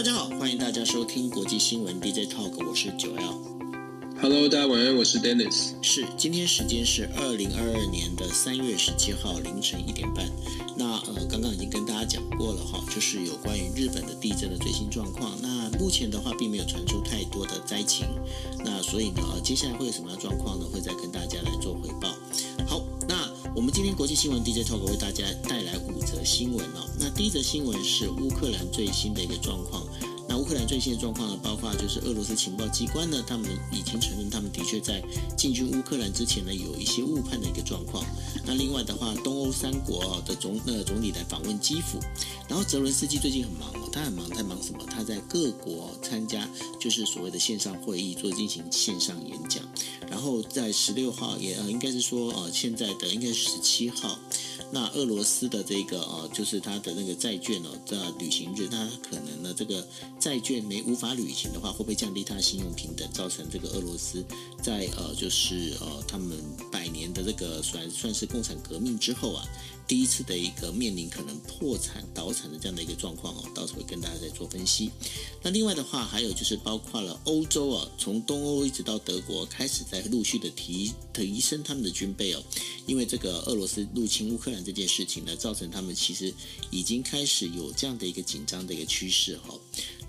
大家好，欢迎大家收听国际新闻 DJ Talk，我是九 L。Hello，大家晚安，我是 Dennis。是，今天时间是二零二二年的三月十七号凌晨一点半。那呃，刚刚已经跟大家讲过了哈，就是有关于日本的地震的最新状况。那目前的话，并没有传出太多的灾情。那所以呢，呃，接下来会有什么样的状况呢？会再跟大家来做回报。好，那我们今天国际新闻 DJ Talk 为大家带来五则新闻哦。那第一则新闻是乌克兰最新的一个状况。乌克兰最新的状况呢，包括就是俄罗斯情报机关呢，他们已经承认他们的确在进军乌克兰之前呢，有一些误判的一个状况。那另外的话，东欧三国的总呃总理来访问基辅，然后泽伦斯基最近很忙哦，他很忙，在忙什么？他在各国参加就是所谓的线上会议，做进行线上演讲。然后在十六号也呃，应该是说呃，现在的应该是十七号。那俄罗斯的这个呃，就是他的那个债券哦，在履行日，他可能呢，这个债券没无法履行的话，会不会降低他的信用平等，造成这个俄罗斯在呃，就是呃，他们百年的这个算算是共产革命之后啊，第一次的一个面临可能破产倒产的这样的一个状况哦，到时候会跟大家再做分析。那另外的话，还有就是包括了欧洲啊，从东欧一直到德国，开始在陆续的提提升他们的军备哦，因为这个俄罗斯入侵乌克兰。这件事情呢，造成他们其实已经开始有这样的一个紧张的一个趋势哈。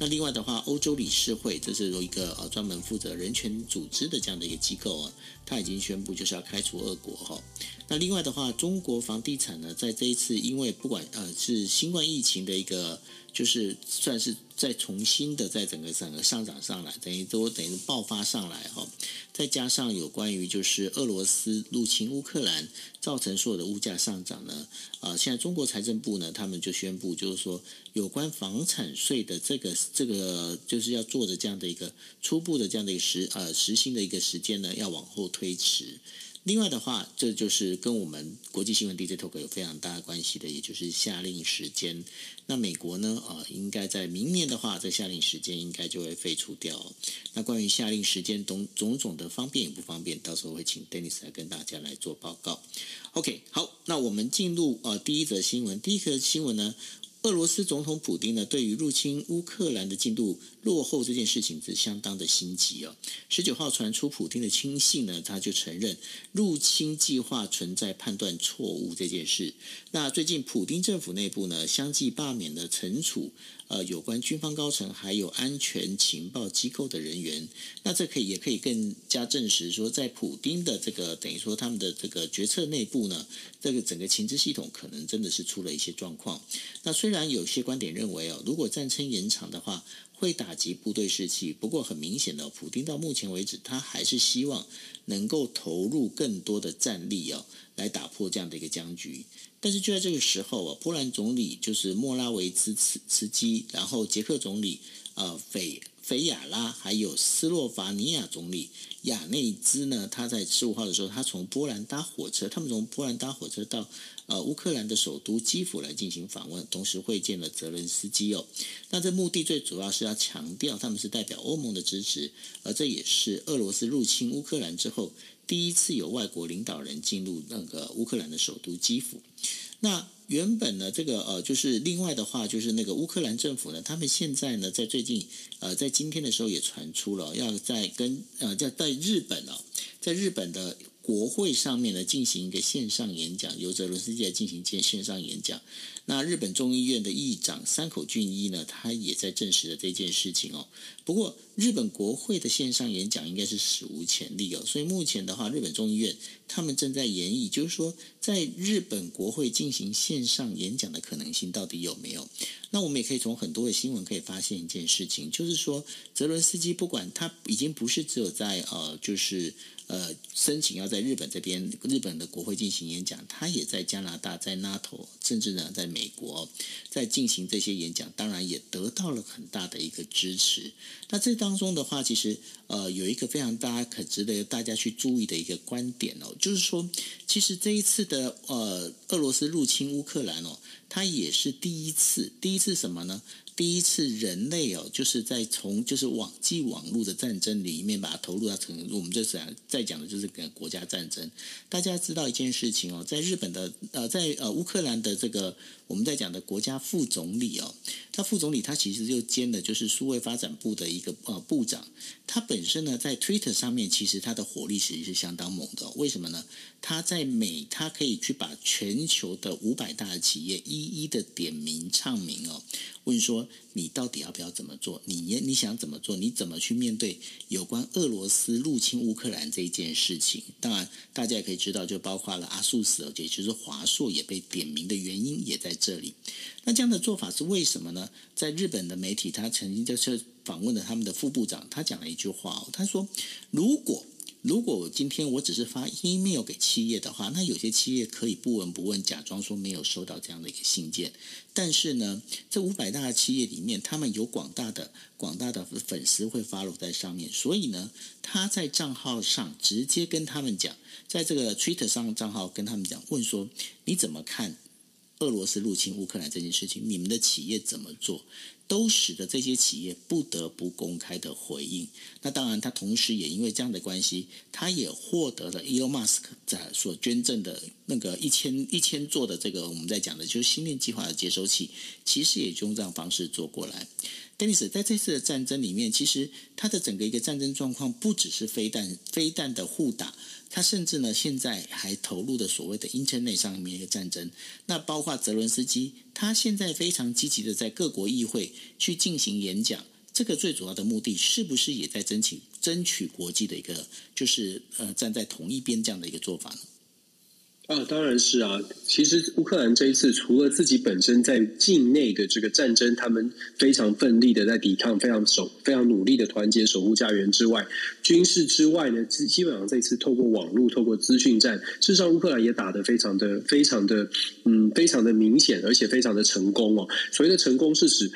那另外的话，欧洲理事会这是有一个呃专门负责人权组织的这样的一个机构啊，他已经宣布就是要开除俄国哈。那另外的话，中国房地产呢，在这一次因为不管呃是新冠疫情的一个。就是算是再重新的在整个整个上涨上来，等于都等于爆发上来哈，再加上有关于就是俄罗斯入侵乌克兰造成所有的物价上涨呢，啊，现在中国财政部呢，他们就宣布就是说有关房产税的这个这个就是要做的这样的一个初步的这样的一个实呃实行的一个时间呢，要往后推迟。另外的话，这就是跟我们国际新闻 DJ Talk 有非常大的关系的，也就是下令时间。那美国呢，啊，应该在明年的话，这下令时间应该就会废除掉。那关于下令时间种种种的方便与不方便，到时候会请 Dennis 来跟大家来做报告。OK，好，那我们进入呃第一则新闻。第一则新闻呢，俄罗斯总统普京呢，对于入侵乌克兰的进度落后这件事情是相当的心急哦。十九号传出普京的亲信呢，他就承认入侵计划存在判断错误这件事。那最近普京政府内部呢，相继罢免了惩处呃有关军方高层还有安全情报机构的人员。那这可以也可以更加证实说，在普丁的这个等于说他们的这个决策内部呢，这个整个情治系统可能真的是出了一些状况。那虽然有些观点认为哦，如果战争延长的话，会打击部队士气。不过很明显的，普丁到目前为止，他还是希望能够投入更多的战力哦，来打破这样的一个僵局。但是就在这个时候啊，波兰总理就是莫拉维茨茨茨基，然后捷克总理呃斐斐亚拉，还有斯洛伐尼亚总理亚内兹呢，他在十五号的时候，他从波兰搭火车，他们从波兰搭火车到。呃，乌克兰的首都基辅来进行访问，同时会见了泽伦斯基哦。那这目的最主要是要强调他们是代表欧盟的支持，而这也是俄罗斯入侵乌克兰之后第一次有外国领导人进入那个乌克兰的首都基辅。那原本呢，这个呃，就是另外的话，就是那个乌克兰政府呢，他们现在呢，在最近呃，在今天的时候也传出了要在跟呃，在在日本哦，在日本的。国会上面呢，进行一个线上演讲，由泽伦斯基来进行线线上演讲。那日本众议院的议长山口俊一呢，他也在证实了这件事情哦。不过，日本国会的线上演讲应该是史无前例哦。所以目前的话，日本众议院他们正在研议，就是说，在日本国会进行线上演讲的可能性到底有没有？那我们也可以从很多的新闻可以发现一件事情，就是说，泽伦斯基不管他已经不是只有在呃，就是。呃，申请要在日本这边日本的国会进行演讲，他也在加拿大、在 NATO，甚至呢在美国，在进行这些演讲，当然也得到了很大的一个支持。那这当中的话，其实呃有一个非常大家可值得大家去注意的一个观点哦，就是说，其实这一次的呃俄罗斯入侵乌克兰哦，它也是第一次，第一次什么呢？第一次人类哦，就是在从就是网际网络的战争里面把它投入到成，我们这次在讲的就是个国家战争。大家知道一件事情哦，在日本的呃，在呃乌克兰的这个我们在讲的国家副总理哦，他副总理他其实就兼的就是数位发展部的一个呃部长。他本身呢，在 Twitter 上面，其实他的火力其实是相当猛的。为什么呢？他在美，他可以去把全球的五百大的企业一一的点名唱名哦，问说你到底要不要怎么做？你你想怎么做？你怎么去面对有关俄罗斯入侵乌克兰这一件事情？当然，大家也可以知道，就包括了阿速死，也就是华硕也被点名的原因也在这里。那这样的做法是为什么呢？在日本的媒体，他曾经就是访问了他们的副部长，他讲了一句话哦，他说：“如果如果今天我只是发 email 给企业的话，那有些企业可以不闻不问，假装说没有收到这样的一个信件。但是呢，这五百大的企业里面，他们有广大的广大的粉丝会 follow 在上面，所以呢，他在账号上直接跟他们讲，在这个 Twitter 上账号跟他们讲，问说你怎么看？”俄罗斯入侵乌克兰这件事情，你们的企业怎么做，都使得这些企业不得不公开的回应。那当然，他同时也因为这样的关系，他也获得了 Elon Musk 在所捐赠的那个一千一千座的这个我们在讲的就是星链计划的接收器，其实也就用这样方式做过来。Dennis 在这次的战争里面，其实他的整个一个战争状况不只是飞弹飞弹的互打。他甚至呢，现在还投入的所谓的 Internet 上面一个战争，那包括泽伦斯基，他现在非常积极的在各国议会去进行演讲，这个最主要的目的是不是也在争取争取国际的一个，就是呃站在同一边这样的一个做法呢？啊，当然是啊。其实乌克兰这一次，除了自己本身在境内的这个战争，他们非常奋力的在抵抗，非常守、非常努力的团结守护家园之外，军事之外呢，基基本上这次透过网络、透过资讯战，事实上乌克兰也打得非常的、非常的，嗯，非常的明显，而且非常的成功哦。所谓的成功是指。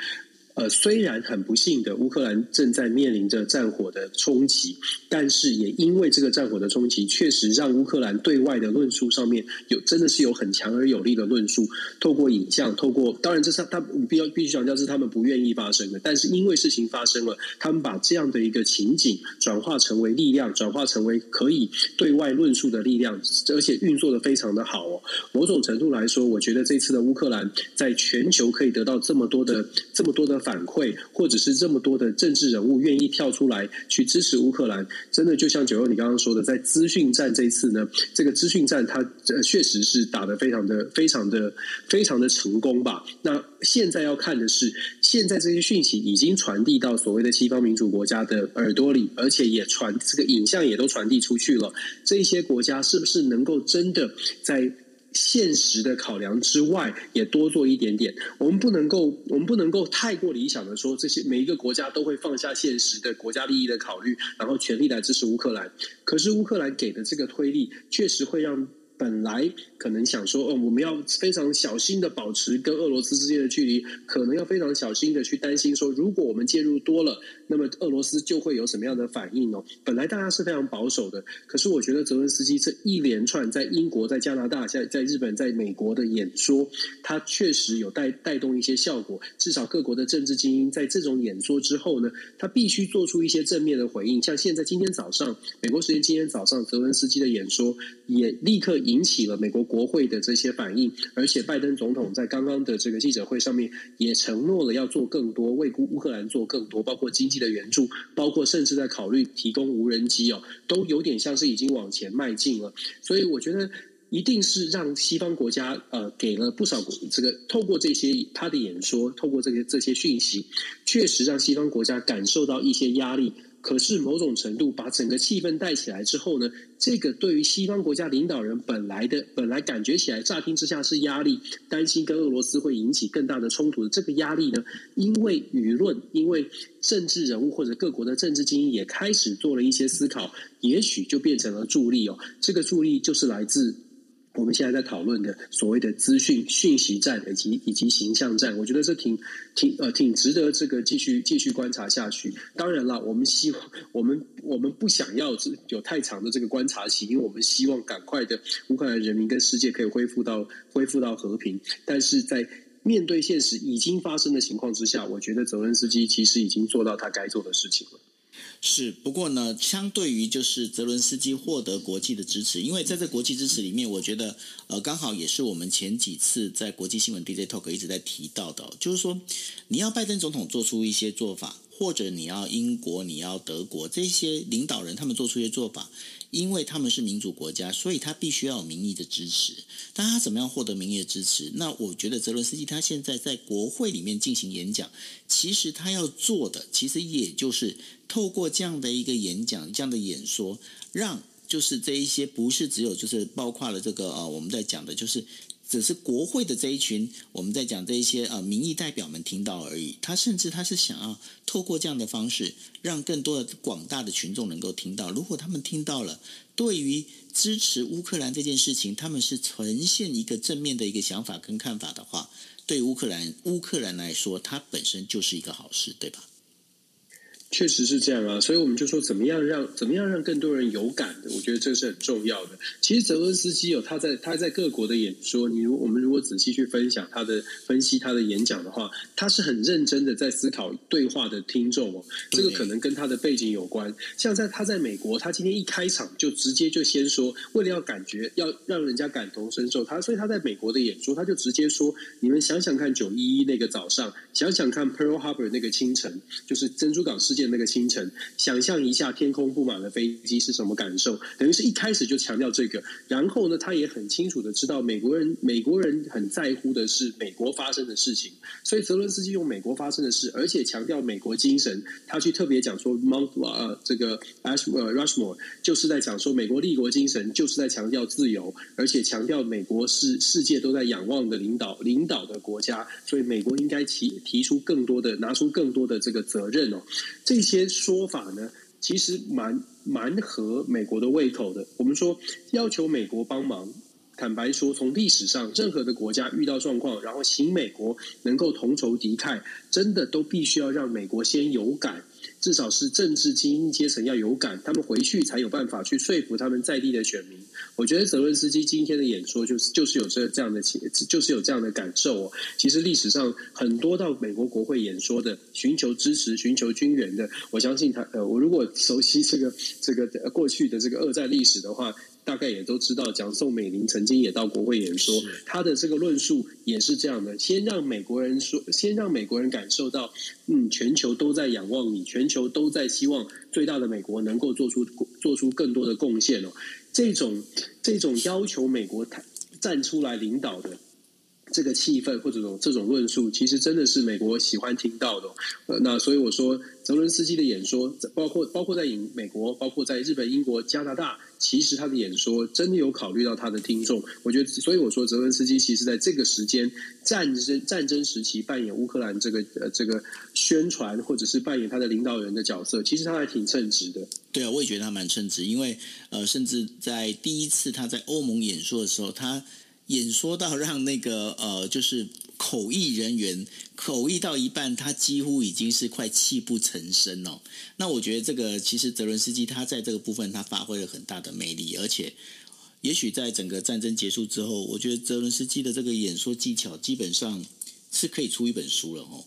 呃，虽然很不幸的，乌克兰正在面临着战火的冲击，但是也因为这个战火的冲击，确实让乌克兰对外的论述上面有真的是有很强而有力的论述。透过影像，透过当然这是他必要必须强调是他们不愿意发生的，但是因为事情发生了，他们把这样的一个情景转化成为力量，转化成为可以对外论述的力量，而且运作的非常的好哦。某种程度来说，我觉得这次的乌克兰在全球可以得到这么多的这么多的。反馈，或者是这么多的政治人物愿意跳出来去支持乌克兰，真的就像九欧你刚刚说的，在资讯战这次呢，这个资讯战它确实是打得非常的、非常的、非常的成功吧？那现在要看的是，现在这些讯息已经传递到所谓的西方民主国家的耳朵里，而且也传这个影像也都传递出去了。这些国家是不是能够真的在？现实的考量之外，也多做一点点。我们不能够，我们不能够太过理想的说，这些每一个国家都会放下现实的国家利益的考虑，然后全力来支持乌克兰。可是乌克兰给的这个推力，确实会让。本来可能想说，哦，我们要非常小心的保持跟俄罗斯之间的距离，可能要非常小心的去担心说，如果我们介入多了，那么俄罗斯就会有什么样的反应哦？本来大家是非常保守的，可是我觉得泽伦斯基这一连串在英国、在加拿大、在在日本、在美国的演说，他确实有带带动一些效果。至少各国的政治精英在这种演说之后呢，他必须做出一些正面的回应。像现在今天早上，美国时间今天早上，泽伦斯基的演说也立刻。引起了美国国会的这些反应，而且拜登总统在刚刚的这个记者会上面也承诺了要做更多，为乌乌克兰做更多，包括经济的援助，包括甚至在考虑提供无人机哦，都有点像是已经往前迈进了。所以我觉得一定是让西方国家呃给了不少这个透过这些他的演说，透过这些这些讯息，确实让西方国家感受到一些压力。可是某种程度把整个气氛带起来之后呢，这个对于西方国家领导人本来的本来感觉起来乍听之下是压力，担心跟俄罗斯会引起更大的冲突的这个压力呢，因为舆论，因为政治人物或者各国的政治精英也开始做了一些思考，也许就变成了助力哦。这个助力就是来自。我们现在在讨论的所谓的资讯讯息战以及以及形象战，我觉得这挺挺呃挺值得这个继续继续观察下去。当然了，我们希望我们我们不想要有太长的这个观察期，因为我们希望赶快的乌克兰人民跟世界可以恢复到恢复到和平。但是在面对现实已经发生的情况之下，我觉得泽伦斯基其实已经做到他该做的事情了。是，不过呢，相对于就是泽伦斯基获得国际的支持，因为在这国际支持里面，我觉得呃，刚好也是我们前几次在国际新闻 DJ Talk 一直在提到的，就是说你要拜登总统做出一些做法，或者你要英国、你要德国这些领导人他们做出一些做法。因为他们是民主国家，所以他必须要有民意的支持。但他怎么样获得民意的支持？那我觉得泽伦斯基他现在在国会里面进行演讲，其实他要做的，其实也就是透过这样的一个演讲、这样的演说，让就是这一些不是只有就是包括了这个呃我们在讲的就是。只是国会的这一群，我们在讲这一些呃民意代表们听到而已。他甚至他是想要透过这样的方式，让更多的广大的群众能够听到。如果他们听到了，对于支持乌克兰这件事情，他们是呈现一个正面的一个想法跟看法的话，对乌克兰乌克兰来说，它本身就是一个好事，对吧？确实是这样啊，所以我们就说怎么样让怎么样让更多人有感的，我觉得这是很重要的。其实泽伦斯基有他在他在各国的演说，你如我们如果仔细去分享他的分析他的演讲的话，他是很认真的在思考对话的听众哦。这个可能跟他的背景有关。像在他在美国，他今天一开场就直接就先说，为了要感觉要让人家感同身受，他所以他在美国的演说，他就直接说：你们想想看，九一一那个早上，想想看 Pearl Harbor 那个清晨，就是珍珠港事件。那个清晨，想象一下天空布满了飞机是什么感受？等于是一开始就强调这个，然后呢，他也很清楚的知道美国人美国人很在乎的是美国发生的事情，所以泽伦斯基用美国发生的事，而且强调美国精神，他去特别讲说 Mount 呃这个 Ashmore Rushmore 就是在讲说美国立国精神，就是在强调自由，而且强调美国是世界都在仰望的领导领导的国家，所以美国应该提提出更多的拿出更多的这个责任哦。这些说法呢，其实蛮蛮合美国的胃口的。我们说要求美国帮忙，坦白说，从历史上任何的国家遇到状况，然后请美国能够同仇敌忾，真的都必须要让美国先有感。至少是政治精英阶层要有感，他们回去才有办法去说服他们在地的选民。我觉得泽伦斯基今天的演说就是就是有这这样的情，就是有这样的感受哦。其实历史上很多到美国国会演说的，寻求支持、寻求军援的，我相信他呃，我如果熟悉这个这个过去的这个二战历史的话。大概也都知道，讲宋美龄曾经也到国会演说，他的这个论述也是这样的：先让美国人说，先让美国人感受到，嗯，全球都在仰望你，全球都在希望最大的美国能够做出做出更多的贡献哦。这种这种要求美国站出来领导的。这个气氛或者这种这种论述，其实真的是美国喜欢听到的。呃，那所以我说，泽伦斯基的演说，包括包括在美国，包括在日本、英国、加拿大，其实他的演说真的有考虑到他的听众。我觉得，所以我说，泽伦斯基其实在这个时间战争战争时期扮演乌克兰这个呃这个宣传，或者是扮演他的领导人的角色，其实他还挺称职的。对啊，我也觉得他蛮称职，因为呃，甚至在第一次他在欧盟演说的时候，他。演说到让那个呃，就是口译人员口译到一半，他几乎已经是快泣不成声哦。那我觉得这个其实泽伦斯基他在这个部分他发挥了很大的魅力，而且也许在整个战争结束之后，我觉得泽伦斯基的这个演说技巧基本上是可以出一本书了哦。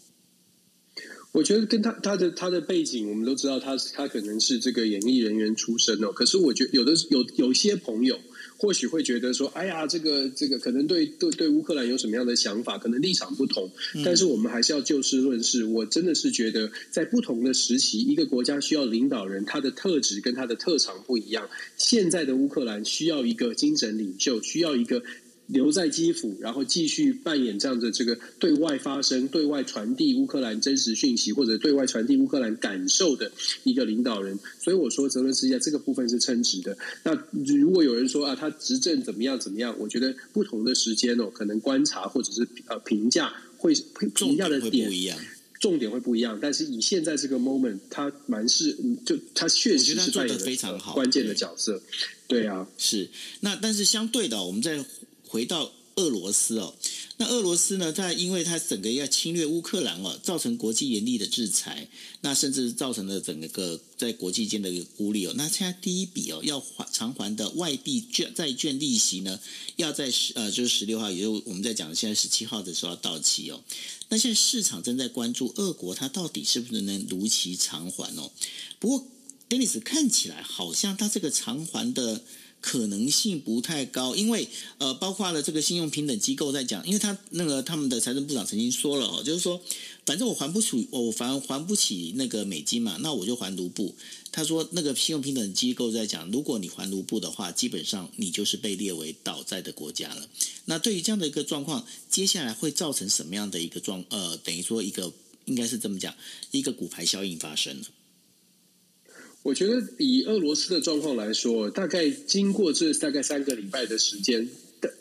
我觉得跟他他的他的背景，我们都知道他他可能是这个演艺人员出身哦。可是我觉得有的有有些朋友。或许会觉得说，哎呀，这个这个可能对对对乌克兰有什么样的想法，可能立场不同。但是我们还是要就事论事。我真的是觉得，在不同的时期，一个国家需要领导人，他的特质跟他的特长不一样。现在的乌克兰需要一个精神领袖，需要一个。留在基辅，然后继续扮演这样的这个对外发声、对外传递乌克兰真实讯息，或者对外传递乌克兰感受的一个领导人。所以我说，泽伦斯基在这个部分是称职的。那如果有人说啊，他执政怎么样怎么样？我觉得不同的时间哦，可能观察或者是呃评价会评价的点不一样，重点会不一样。但是以现在这个 moment，他蛮是就他确实是扮演非常好关键的角色。对啊，是。那但是相对的，我们在。回到俄罗斯哦，那俄罗斯呢，在因为它整个要侵略乌克兰哦，造成国际严厉的制裁，那甚至造成了整个在国际间的一个孤立哦。那现在第一笔哦要还偿还的外币券债券利息呢，要在十呃就是十六号，也就我们在讲现在十七号的时候要到期哦。那现在市场正在关注俄国它到底是不是能如期偿还哦。不过，Dennis 看起来好像它这个偿还的。可能性不太高，因为呃，包括了这个信用评等机构在讲，因为他那个他们的财政部长曾经说了哦，就是说，反正我还不出，我反正还不起那个美金嘛，那我就还卢布。他说那个信用评等机构在讲，如果你还卢布的话，基本上你就是被列为倒债的国家了。那对于这样的一个状况，接下来会造成什么样的一个状呃，等于说一个应该是这么讲，一个骨牌效应发生了。我觉得以俄罗斯的状况来说，大概经过这大概三个礼拜的时间，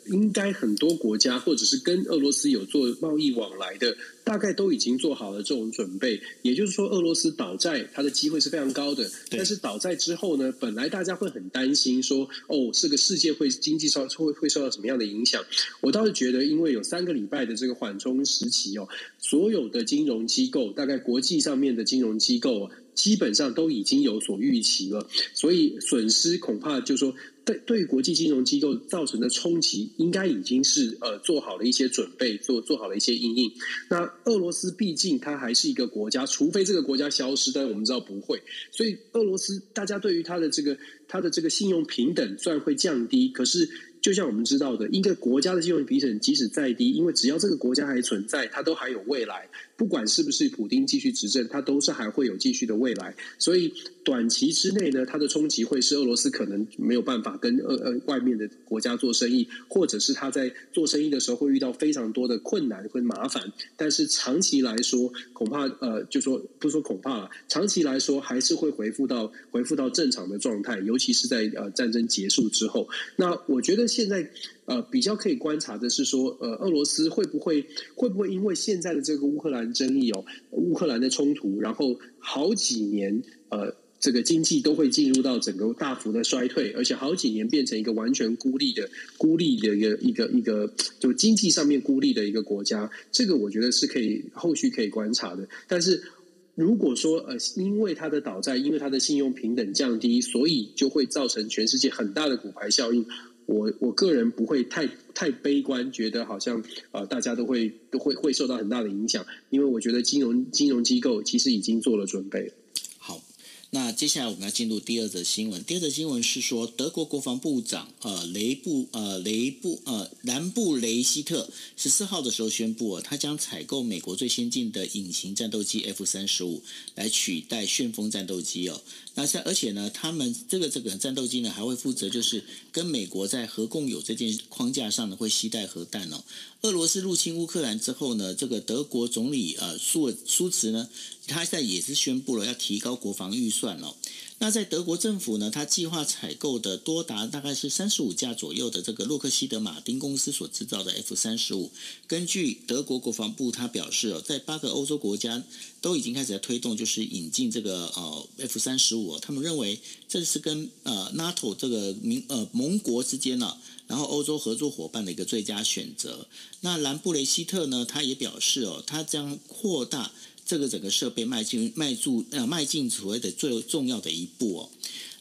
应该很多国家或者是跟俄罗斯有做贸易往来的，大概都已经做好了这种准备。也就是说，俄罗斯倒债它的机会是非常高的。但是倒债之后呢，本来大家会很担心说，哦，这个世界会经济上会会受到什么样的影响？我倒是觉得，因为有三个礼拜的这个缓冲时期哦，所有的金融机构，大概国际上面的金融机构。基本上都已经有所预期了，所以损失恐怕就是说对对国际金融机构造成的冲击，应该已经是呃做好了一些准备，做做好了一些因应。那俄罗斯毕竟它还是一个国家，除非这个国家消失，但我们知道不会。所以俄罗斯大家对于它的这个它的这个信用平等虽然会降低，可是。就像我们知道的，一个国家的信用平等即使再低，因为只要这个国家还存在，它都还有未来。不管是不是普丁继续执政，它都是还会有继续的未来。所以短期之内呢，它的冲击会是俄罗斯可能没有办法跟呃呃外面的国家做生意，或者是他在做生意的时候会遇到非常多的困难和麻烦。但是长期来说，恐怕呃，就说不说恐怕了，长期来说还是会恢复到恢复到正常的状态，尤其是在呃战争结束之后。那我觉得。现在呃，比较可以观察的是说，呃，俄罗斯会不会会不会因为现在的这个乌克兰争议哦，乌克兰的冲突，然后好几年呃，这个经济都会进入到整个大幅的衰退，而且好几年变成一个完全孤立的孤立的一个一个一个就经济上面孤立的一个国家，这个我觉得是可以后续可以观察的。但是如果说呃，因为它的倒债，因为它的信用平等降低，所以就会造成全世界很大的骨牌效应。我我个人不会太太悲观，觉得好像啊大家都会都会会受到很大的影响，因为我觉得金融金融机构其实已经做了准备。那接下来我们要进入第二则新闻。第二则新闻是说，德国国防部长呃雷布呃雷布呃兰布雷希特十四号的时候宣布，哦，他将采购美国最先进的隐形战斗机 F 三十五来取代旋风战斗机哦。那像而且呢，他们这个这个战斗机呢还会负责就是跟美国在核共有这件框架上呢会携带核弹哦。俄罗斯入侵乌克兰之后呢，这个德国总理呃舒舒茨呢。他现在也是宣布了要提高国防预算算了。那在德国政府呢，他计划采购的多达大概是三十五架左右的这个洛克希德马丁公司所制造的 F 三十五。根据德国国防部他表示哦，在八个欧洲国家都已经开始在推动，就是引进这个呃 F 三十五。他们认为这是跟呃 NATO 这个民呃盟国之间呢，然后欧洲合作伙伴的一个最佳选择。那兰布雷希特呢，他也表示哦，他将扩大。这个整个设备迈进迈入呃迈进所谓的最重要的一步哦。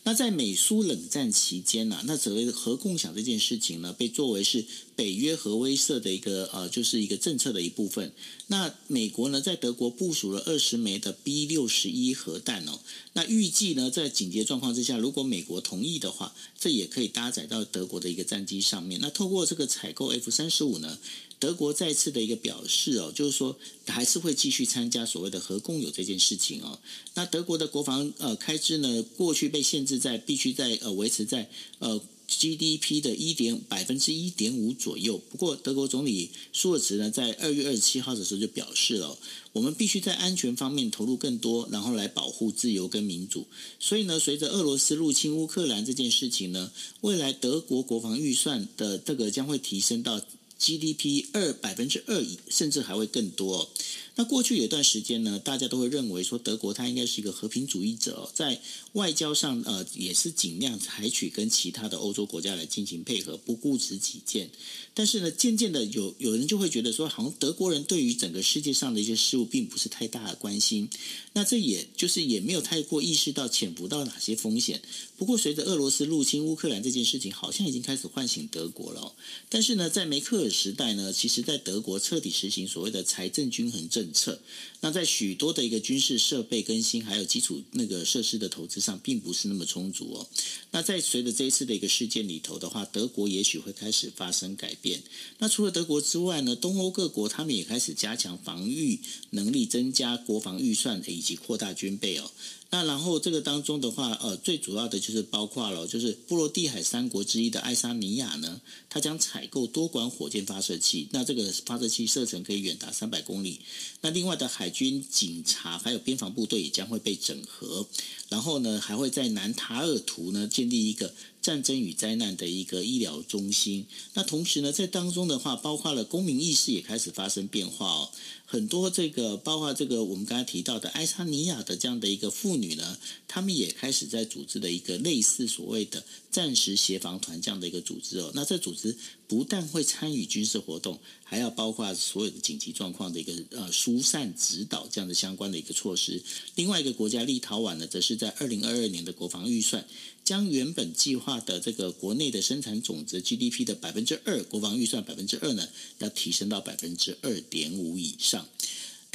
那在美苏冷战期间呢、那所谓的核共享这件事情呢，被作为是北约核威慑的一个呃，就是一个政策的一部分。那美国呢，在德国部署了二十枚的 B 六十一核弹哦。那预计呢，在紧急状况之下，如果美国同意的话，这也可以搭载到德国的一个战机上面。那透过这个采购 F 三十五呢，德国再次的一个表示哦，就是说还是会继续参加所谓的核共有这件事情哦。那德国的国防呃开支呢，过去被限制在必须在呃维持在呃 GDP 的一点百分之一点五左右。不过德国总理舒尔茨呢，在二月二十七号的时候就表示了，我们必须在安全方面投入更多，然后来保护自由跟民主。所以呢，随着俄罗斯入侵乌克兰这件事情呢，未来德国国防预算的这个将会提升到。GDP 二百分之二以，甚至还会更多。那过去有一段时间呢，大家都会认为说德国它应该是一个和平主义者，在外交上呃也是尽量采取跟其他的欧洲国家来进行配合，不顾自己见。但是呢，渐渐的有有人就会觉得说，好像德国人对于整个世界上的一些事物并不是太大的关心。那这也就是也没有太过意识到潜伏到哪些风险。不过，随着俄罗斯入侵乌克兰这件事情，好像已经开始唤醒德国了。但是呢，在梅克尔时代呢，其实在德国彻底实行所谓的财政均衡政策。那在许多的一个军事设备更新，还有基础那个设施的投资上，并不是那么充足哦。那在随着这一次的一个事件里头的话，德国也许会开始发生改变。那除了德国之外呢，东欧各国他们也开始加强防御能力，增加国防预算以及扩大军备哦。那然后这个当中的话，呃，最主要的就是包括了，就是波罗的海三国之一的爱沙尼亚呢，它将采购多管火箭发射器，那这个发射器射程可以远达三百公里。那另外的海军、警察还有边防部队也将会被整合，然后呢，还会在南塔尔图呢建立一个战争与灾难的一个医疗中心。那同时呢，在当中的话，包括了公民意识也开始发生变化哦。很多这个包括这个我们刚才提到的爱沙尼亚的这样的一个妇女呢，她们也开始在组织的一个类似所谓的暂时协防团这样的一个组织哦。那这组织不但会参与军事活动，还要包括所有的紧急状况的一个呃疏散指导这样的相关的一个措施。另外一个国家立陶宛呢，则是在二零二二年的国防预算，将原本计划的这个国内的生产总值 GDP 的百分之二，国防预算百分之二呢，要提升到百分之二点五以上。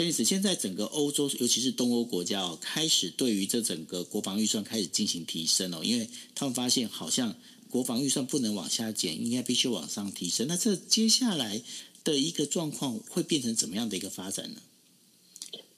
但是现在整个欧洲，尤其是东欧国家哦，开始对于这整个国防预算开始进行提升哦，因为他们发现好像国防预算不能往下减，应该必须往上提升。那这接下来的一个状况会变成怎么样的一个发展呢？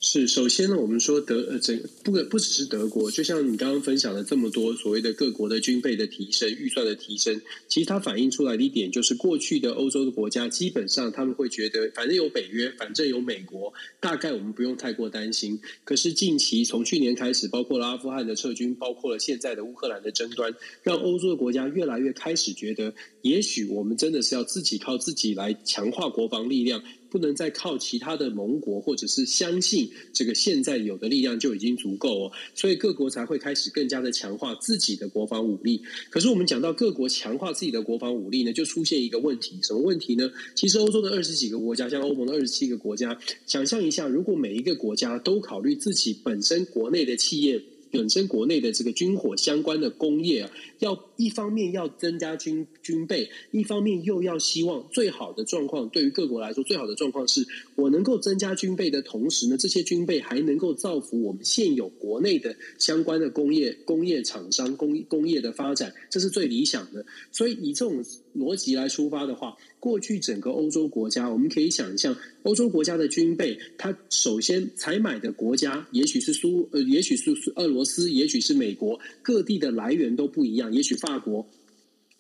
是，首先呢，我们说德呃，整不不只是德国，就像你刚刚分享了这么多所谓的各国的军备的提升、预算的提升，其实它反映出来的一点就是，过去的欧洲的国家基本上他们会觉得，反正有北约，反正有美国，大概我们不用太过担心。可是近期从去年开始，包括了阿富汗的撤军，包括了现在的乌克兰的争端，让欧洲的国家越来越开始觉得，也许我们真的是要自己靠自己来强化国防力量。不能再靠其他的盟国，或者是相信这个现在有的力量就已经足够哦，所以各国才会开始更加的强化自己的国防武力。可是我们讲到各国强化自己的国防武力呢，就出现一个问题，什么问题呢？其实欧洲的二十几个国家，像欧盟的二十七个国家，想象一下，如果每一个国家都考虑自己本身国内的企业。本身国内的这个军火相关的工业啊，要一方面要增加军军备，一方面又要希望最好的状况，对于各国来说，最好的状况是我能够增加军备的同时呢，这些军备还能够造福我们现有国内的相关的工业、工业厂商、工工业的发展，这是最理想的。所以以这种逻辑来出发的话，过去整个欧洲国家，我们可以想象，欧洲国家的军备，它首先采买的国家，也许是苏呃，也许是俄罗斯，也许是美国，各地的来源都不一样，也许法国，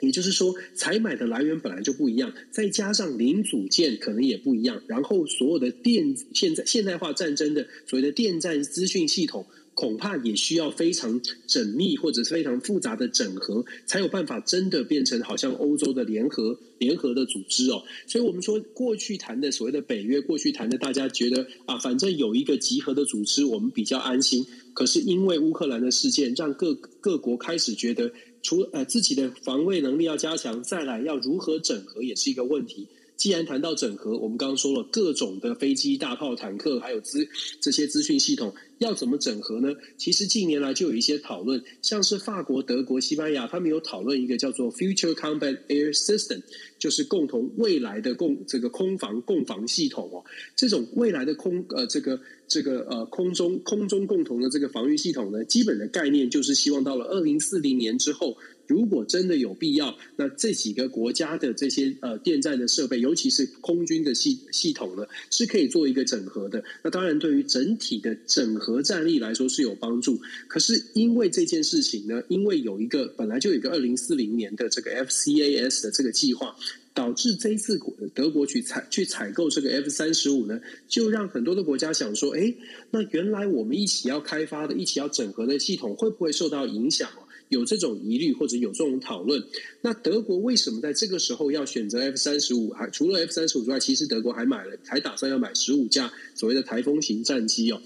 也就是说，采买的来源本来就不一样，再加上零组件可能也不一样，然后所有的电现在现代化战争的所谓的电站资讯系统。恐怕也需要非常缜密或者是非常复杂的整合，才有办法真的变成好像欧洲的联合联合的组织哦。所以，我们说过去谈的所谓的北约，过去谈的大家觉得啊，反正有一个集合的组织，我们比较安心。可是因为乌克兰的事件，让各各国开始觉得，除呃自己的防卫能力要加强，再来要如何整合也是一个问题。既然谈到整合，我们刚刚说了各种的飞机、大炮、坦克，还有资这些资讯系统要怎么整合呢？其实近年来就有一些讨论，像是法国、德国、西班牙，他们有讨论一个叫做 Future Combat Air System，就是共同未来的共这个空防共防系统哦。这种未来的空呃这个这个呃空中空中共同的这个防御系统呢，基本的概念就是希望到了二零四零年之后。如果真的有必要，那这几个国家的这些呃电站的设备，尤其是空军的系系统呢，是可以做一个整合的。那当然，对于整体的整合战力来说是有帮助。可是因为这件事情呢，因为有一个本来就有一个二零四零年的这个 FCAS 的这个计划，导致这一次德国去采去采购这个 F 三十五呢，就让很多的国家想说，哎，那原来我们一起要开发的、一起要整合的系统会不会受到影响？有这种疑虑或者有这种讨论。那德国为什么在这个时候要选择 F 三十五？还除了 F 三十五之外，其实德国还买了，还打算要买十五架所谓的台风型战机哦。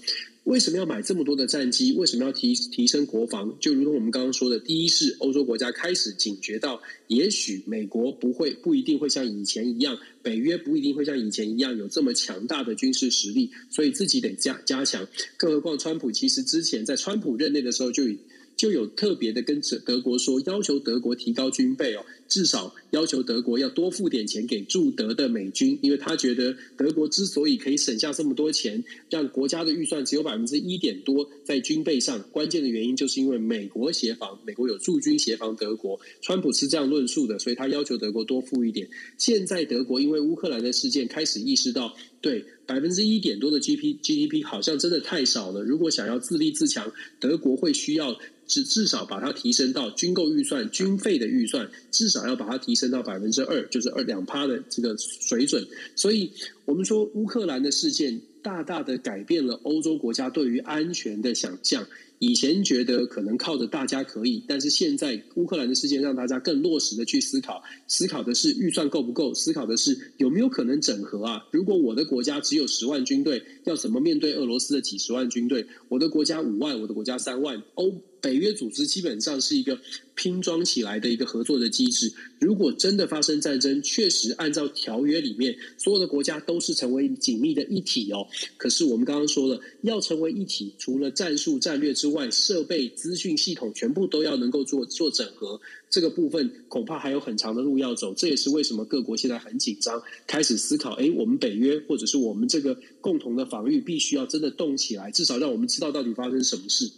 为什么要买这么多的战机？为什么要提提升国防？就如同我们刚刚说的，第一是欧洲国家开始警觉到，也许美国不会不一定会像以前一样，北约不一定会像以前一样有这么强大的军事实力，所以自己得加加强。更何况，川普其实之前在川普任内的时候就已就有特别的跟德国说，要求德国提高军备哦。至少要求德国要多付点钱给驻德的美军，因为他觉得德国之所以可以省下这么多钱，让国家的预算只有百分之一点多在军备上，关键的原因就是因为美国协防，美国有驻军协防德国。川普是这样论述的，所以他要求德国多付一点。现在德国因为乌克兰的事件开始意识到，对百分之一点多的 G P G D P 好像真的太少了。如果想要自立自强，德国会需要至至少把它提升到军购预算、军费的预算至少。要把它提升到百分之二，就是二两趴的这个水准。所以，我们说乌克兰的事件大大的改变了欧洲国家对于安全的想象。以前觉得可能靠着大家可以，但是现在乌克兰的事件让大家更落实的去思考，思考的是预算够不够，思考的是有没有可能整合啊？如果我的国家只有十万军队，要怎么面对俄罗斯的几十万军队？我的国家五万，我的国家三万，欧北约组织基本上是一个拼装起来的一个合作的机制。如果真的发生战争，确实按照条约里面，所有的国家都是成为紧密的一体哦。可是我们刚刚说了，要成为一体，除了战术战略之外，设备、资讯系统全部都要能够做做整合，这个部分恐怕还有很长的路要走。这也是为什么各国现在很紧张，开始思考：哎，我们北约或者是我们这个共同的防御，必须要真的动起来，至少让我们知道到底发生什么事。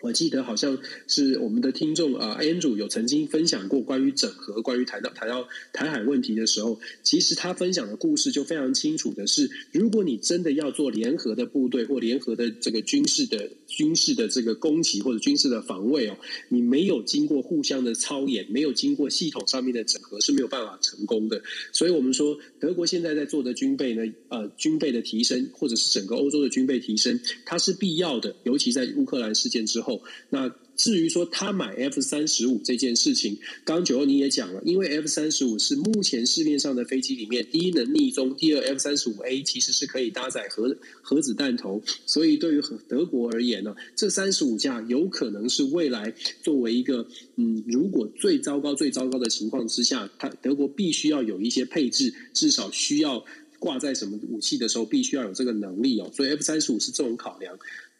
我记得好像是我们的听众啊，Andrew 有曾经分享过关于整合、关于谈到谈到台海问题的时候，其实他分享的故事就非常清楚的是，如果你真的要做联合的部队或联合的这个军事的军事的这个攻击或者军事的防卫哦，你没有经过互相的操演，没有经过系统上面的整合是没有办法成功的。所以我们说，德国现在在做的军备呢，呃，军备的提升或者是整个欧洲的军备提升，它是必要的，尤其在乌克兰事件之后。那至于说他买 F 三十五这件事情，刚刚九欧你也讲了，因为 F 三十五是目前市面上的飞机里面第一能匿踪，第二 F 三十五 A 其实是可以搭载核核子弹头，所以对于德国而言呢，这三十五架有可能是未来作为一个嗯，如果最糟糕最糟糕的情况之下，他德国必须要有一些配置，至少需要挂在什么武器的时候，必须要有这个能力哦，所以 F 三十五是这种考量。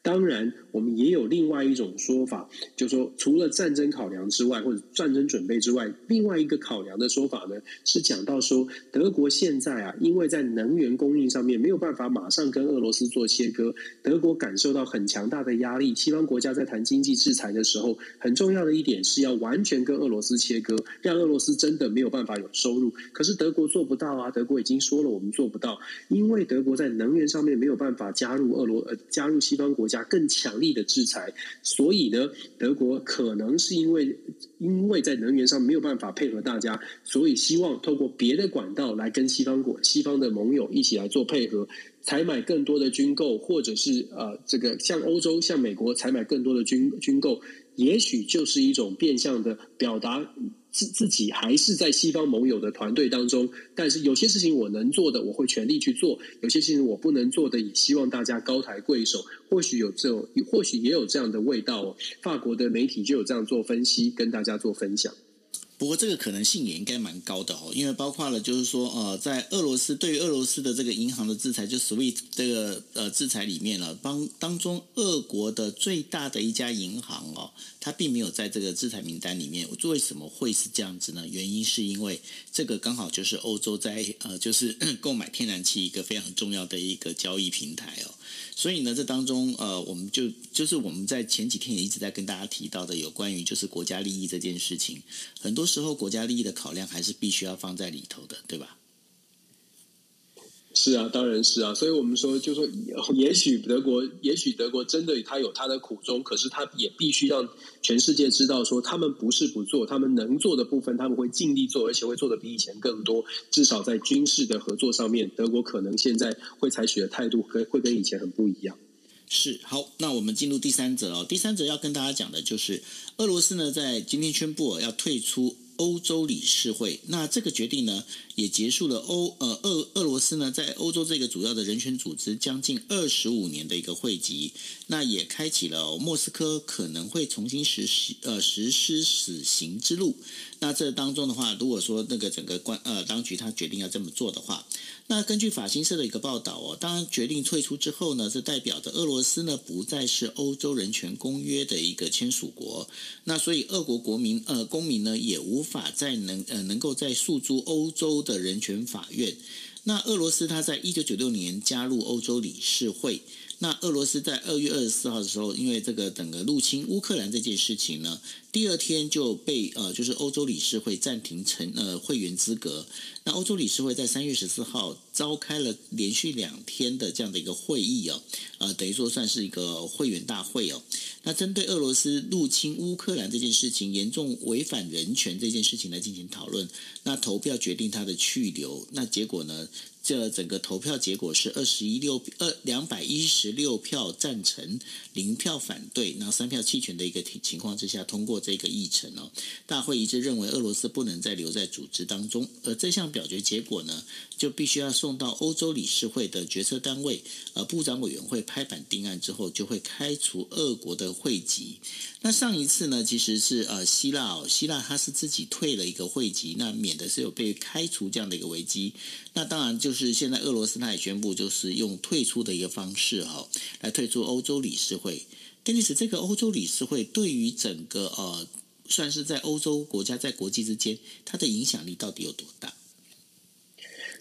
当然，我们也有另外一种说法，就是说，除了战争考量之外，或者战争准备之外，另外一个考量的说法呢，是讲到说，德国现在啊，因为在能源供应上面没有办法马上跟俄罗斯做切割，德国感受到很强大的压力。西方国家在谈经济制裁的时候，很重要的一点是要完全跟俄罗斯切割，让俄罗斯真的没有办法有收入。可是德国做不到啊，德国已经说了，我们做不到，因为德国在能源上面没有办法加入俄罗呃加入西方国家更强力的制裁，所以呢，德国可能是因为因为在能源上没有办法配合大家，所以希望透过别的管道来跟西方国、西方的盟友一起来做配合，采买更多的军购，或者是呃，这个像欧洲、像美国采买更多的军军购，也许就是一种变相的表达。自自己还是在西方盟友的团队当中，但是有些事情我能做的，我会全力去做；有些事情我不能做的，也希望大家高抬贵手。或许有这，或许也有这样的味道哦。法国的媒体就有这样做分析，跟大家做分享。不过这个可能性也应该蛮高的哦，因为包括了就是说，呃，在俄罗斯对于俄罗斯的这个银行的制裁，就 SWIFT 这个呃制裁里面了，当当中俄国的最大的一家银行哦，它并没有在这个制裁名单里面。为什么会是这样子呢？原因是因为这个刚好就是欧洲在呃就是 购买天然气一个非常重要的一个交易平台哦。所以呢，这当中呃，我们就就是我们在前几天也一直在跟大家提到的，有关于就是国家利益这件事情，很多时候国家利益的考量还是必须要放在里头的，对吧？是啊，当然是啊，所以我们说，就说，也许德国，也许德国真的他有他的苦衷，可是他也必须让全世界知道，说他们不是不做，他们能做的部分，他们会尽力做，而且会做的比以前更多。至少在军事的合作上面，德国可能现在会采取的态度，跟会跟以前很不一样。是好，那我们进入第三则哦。第三则要跟大家讲的就是，俄罗斯呢在今天宣布要退出欧洲理事会。那这个决定呢，也结束了欧呃俄俄罗斯呢在欧洲这个主要的人权组织将近二十五年的一个会籍。那也开启了、莫斯科可能会重新实施呃实施死刑之路。那这当中的话，如果说那个整个官呃当局他决定要这么做的话，那根据法新社的一个报道哦，当决定退出之后呢，这代表着俄罗斯呢不再是欧洲人权公约的一个签署国。那所以俄国国民呃公民呢也无法再能呃能够再诉诸欧洲的人权法院。那俄罗斯他在一九九六年加入欧洲理事会。那俄罗斯在二月二十四号的时候，因为这个整个入侵乌克兰这件事情呢，第二天就被呃，就是欧洲理事会暂停成呃会员资格。那欧洲理事会在三月十四号召开了连续两天的这样的一个会议哦，呃，等于说算是一个会员大会哦。那针对俄罗斯入侵乌克兰这件事情严重违反人权这件事情来进行讨论，那投票决定他的去留。那结果呢？这整个投票结果是二十一六二两百一十六票赞成，零票反对，那三票弃权的一个情情况之下通过这个议程哦。大会一致认为俄罗斯不能再留在组织当中，而这项表决结果呢，就必须要送送到欧洲理事会的决策单位，呃，部长委员会拍板定案之后，就会开除俄国的会籍。那上一次呢，其实是呃希腊哦，希腊他是自己退了一个会籍，那免得是有被开除这样的一个危机。那当然就是现在俄罗斯他也宣布，就是用退出的一个方式哈、哦，来退出欧洲理事会。丹尼斯，这个欧洲理事会对于整个呃，算是在欧洲国家在国际之间，它的影响力到底有多大？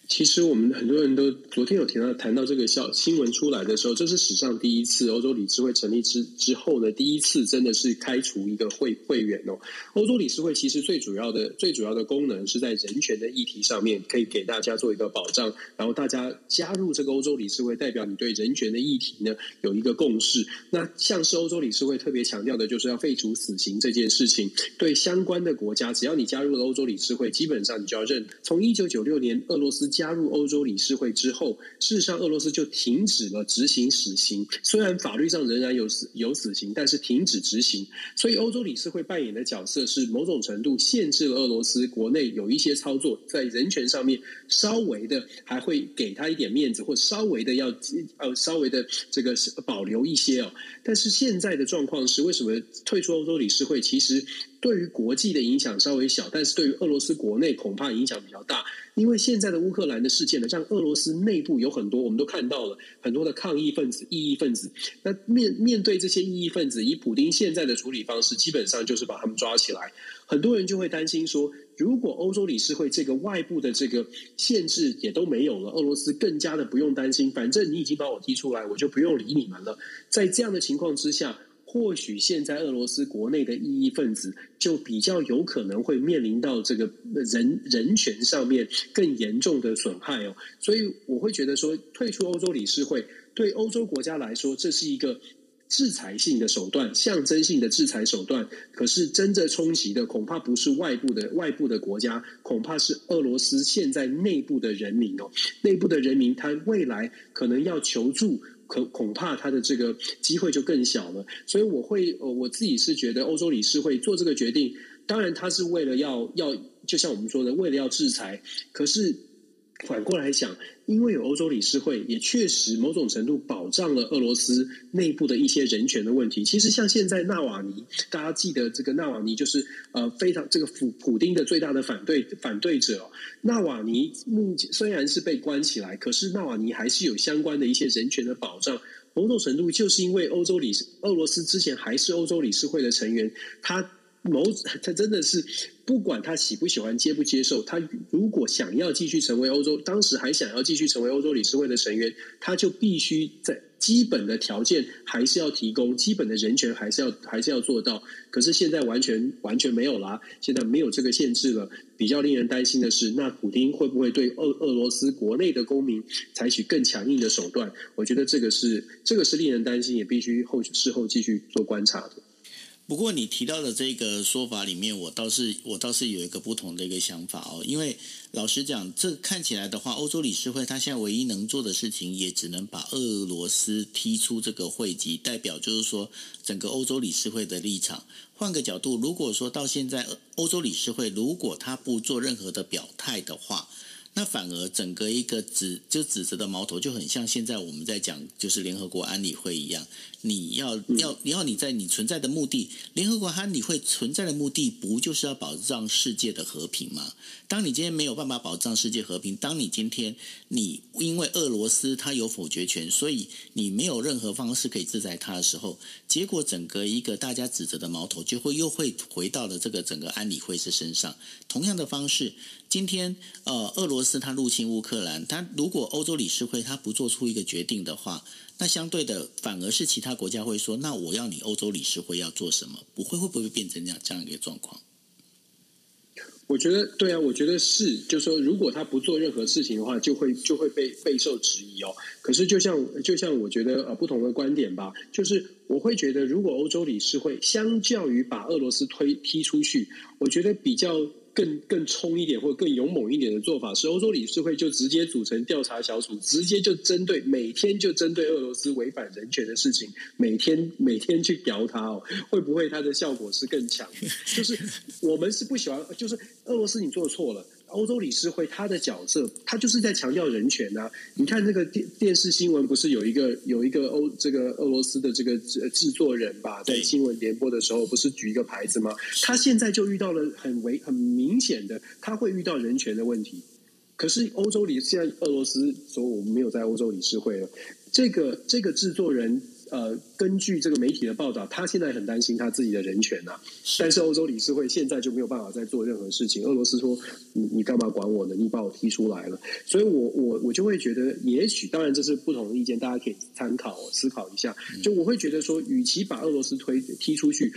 其实我们很多人都昨天有提到谈到这个消新闻出来的时候，这是史上第一次欧洲理事会成立之之后呢，第一次真的是开除一个会会员哦。欧洲理事会其实最主要的最主要的功能是在人权的议题上面，可以给大家做一个保障。然后大家加入这个欧洲理事会，代表你对人权的议题呢有一个共识。那像是欧洲理事会特别强调的就是要废除死刑这件事情，对相关的国家，只要你加入了欧洲理事会，基本上你就要认。从一九九六年俄罗斯。加入欧洲理事会之后，事实上俄罗斯就停止了执行死刑。虽然法律上仍然有死有死刑，但是停止执行。所以欧洲理事会扮演的角色是某种程度限制了俄罗斯国内有一些操作，在人权上面稍微的还会给他一点面子，或稍微的要呃稍微的这个保留一些哦。但是现在的状况是，为什么退出欧洲理事会？其实对于国际的影响稍微小，但是对于俄罗斯国内恐怕影响比较大。因为现在的乌克兰的事件呢，像俄罗斯内部有很多，我们都看到了很多的抗议分子、异议分子。那面面对这些异议分子，以普丁现在的处理方式，基本上就是把他们抓起来。很多人就会担心说，如果欧洲理事会这个外部的这个限制也都没有了，俄罗斯更加的不用担心，反正你已经把我踢出来，我就不用理你们了。在这样的情况之下。或许现在俄罗斯国内的异议分子就比较有可能会面临到这个人人权上面更严重的损害哦，所以我会觉得说，退出欧洲理事会对欧洲国家来说，这是一个制裁性的手段，象征性的制裁手段。可是真正冲击的恐怕不是外部的外部的国家，恐怕是俄罗斯现在内部的人民哦，内部的人民他未来可能要求助。可恐怕他的这个机会就更小了，所以我会呃我自己是觉得欧洲理事会做这个决定，当然他是为了要要，就像我们说的，为了要制裁，可是。反过来想，因为有欧洲理事会，也确实某种程度保障了俄罗斯内部的一些人权的问题。其实像现在纳瓦尼，大家记得这个纳瓦尼就是呃非常这个普普丁的最大的反对反对者哦。纳瓦尼目前虽然是被关起来，可是纳瓦尼还是有相关的一些人权的保障。某种程度就是因为欧洲理事俄罗斯之前还是欧洲理事会的成员，他。某他真的是不管他喜不喜欢接不接受，他如果想要继续成为欧洲，当时还想要继续成为欧洲理事会的成员，他就必须在基本的条件还是要提供，基本的人权还是要还是要做到。可是现在完全完全没有啦，现在没有这个限制了。比较令人担心的是，那普丁会不会对俄俄罗斯国内的公民采取更强硬的手段？我觉得这个是这个是令人担心，也必须后事后继续做观察的。不过你提到的这个说法里面，我倒是我倒是有一个不同的一个想法哦。因为老实讲，这看起来的话，欧洲理事会他现在唯一能做的事情，也只能把俄罗斯踢出这个会籍，代表就是说整个欧洲理事会的立场。换个角度，如果说到现在欧洲理事会如果他不做任何的表态的话，那反而整个一个指就指责的矛头就很像现在我们在讲就是联合国安理会一样，你要要你要你在你存在的目的，联合国安理会存在的目的不就是要保障世界的和平吗？当你今天没有办法保障世界和平，当你今天你因为俄罗斯它有否决权，所以你没有任何方式可以制裁它的时候，结果整个一个大家指责的矛头就会又会回到了这个整个安理会是身上，同样的方式。今天，呃，俄罗斯是他入侵乌克兰，他如果欧洲理事会他不做出一个决定的话，那相对的反而是其他国家会说，那我要你欧洲理事会要做什么？不会会不会变成这样这样一个状况？我觉得对啊，我觉得是，就是说如果他不做任何事情的话，就会就会被备受质疑哦。可是就像就像我觉得呃不同的观点吧，就是我会觉得，如果欧洲理事会相较于把俄罗斯推踢出去，我觉得比较。更更冲一点或者更勇猛一点的做法是，欧洲理事会就直接组成调查小组，直接就针对每天就针对俄罗斯违反人权的事情，每天每天去调他哦，会不会它的效果是更强？就是我们是不喜欢，就是俄罗斯你做错了。欧洲理事会他的角色，他就是在强调人权呐、啊。你看那个电电视新闻，不是有一个有一个欧这个俄罗斯的这个制作人吧，在新闻联播的时候，不是举一个牌子吗？他现在就遇到了很为很明显的，他会遇到人权的问题。可是欧洲理现在俄罗斯说我们没有在欧洲理事会了，这个这个制作人。呃，根据这个媒体的报道，他现在很担心他自己的人权呐、啊。但是欧洲理事会现在就没有办法再做任何事情。俄罗斯说：“你你干嘛管我呢？你把我踢出来了。”所以我，我我我就会觉得，也许当然这是不同的意见，大家可以参考思考一下。就我会觉得说，与其把俄罗斯推踢出去。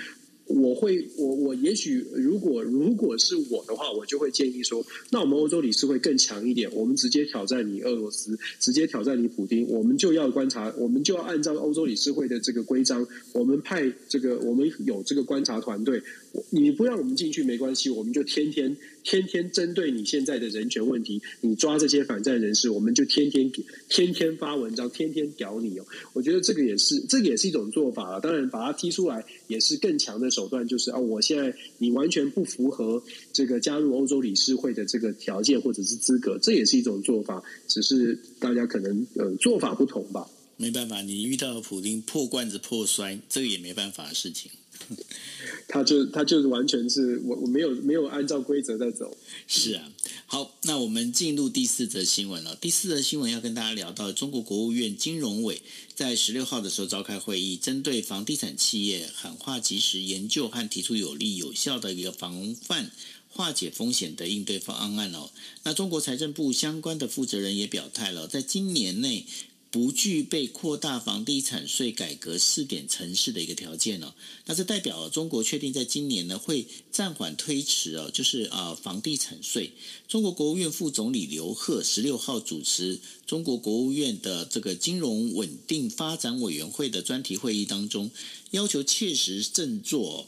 我会，我我也许，如果如果是我的话，我就会建议说，那我们欧洲理事会更强一点，我们直接挑战你俄罗斯，直接挑战你普丁，我们就要观察，我们就要按照欧洲理事会的这个规章，我们派这个，我们有这个观察团队。你不让我们进去没关系，我们就天天天天针对你现在的人权问题，你抓这些反战人士，我们就天天天天发文章，天天屌你哦。我觉得这个也是，这个也是一种做法啊。当然，把他踢出来也是更强的手手段，就是啊，我现在你完全不符合这个加入欧洲理事会的这个条件或者是资格，这也是一种做法，只是大家可能呃做法不同吧。没办法，你遇到普丁破罐子破摔，这个也没办法的事情。他就他就是完全是我我没有没有按照规则在走。是啊，好，那我们进入第四则新闻了。第四则新闻要跟大家聊到，中国国务院金融委在十六号的时候召开会议，针对房地产企业喊话，及时研究和提出有力有效的一个防范化解风险的应对方案哦。那中国财政部相关的负责人也表态了，在今年内。不具备扩大房地产税改革试点城市的一个条件哦，那这代表中国确定在今年呢会暂缓推迟哦，就是啊房地产税。中国国务院副总理刘鹤十六号主持中国国务院的这个金融稳定发展委员会的专题会议当中，要求切实振作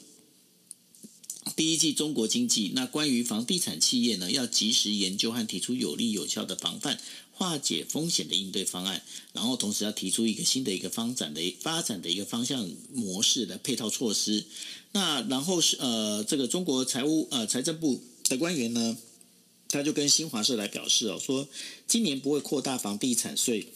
第一季中国经济。那关于房地产企业呢，要及时研究和提出有力有效的防范。化解风险的应对方案，然后同时要提出一个新的一个发展的发展的一个方向模式的配套措施。那然后是呃，这个中国财务呃财政部的官员呢，他就跟新华社来表示哦，说今年不会扩大房地产税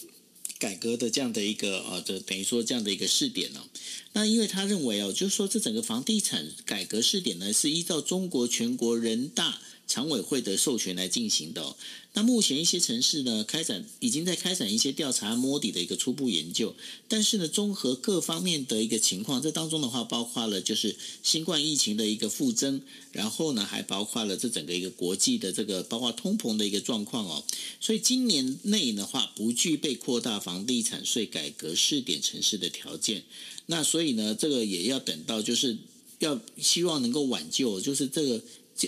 改革的这样的一个呃，这等于说这样的一个试点呢。那因为他认为哦，就是说这整个房地产改革试点呢，是依照中国全国人大常委会的授权来进行的。那目前一些城市呢，开展已经在开展一些调查摸底的一个初步研究，但是呢，综合各方面的一个情况，这当中的话包括了就是新冠疫情的一个复增，然后呢，还包括了这整个一个国际的这个包括通膨的一个状况哦，所以今年内的话不具备扩大房地产税改革试点城市的条件，那所以呢，这个也要等到就是要希望能够挽救，就是这个。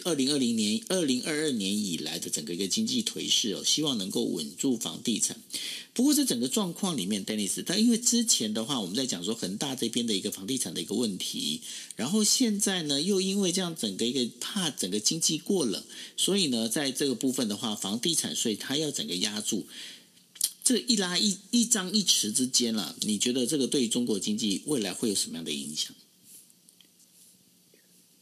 二零二零年、二零二二年以来的整个一个经济颓势哦，希望能够稳住房地产。不过，这整个状况里面，Dennis，他因为之前的话，我们在讲说恒大这边的一个房地产的一个问题，然后现在呢，又因为这样整个一个怕整个经济过冷，所以呢，在这个部分的话，房地产税它要整个压住，这一拉一一张一弛之间了，你觉得这个对中国经济未来会有什么样的影响？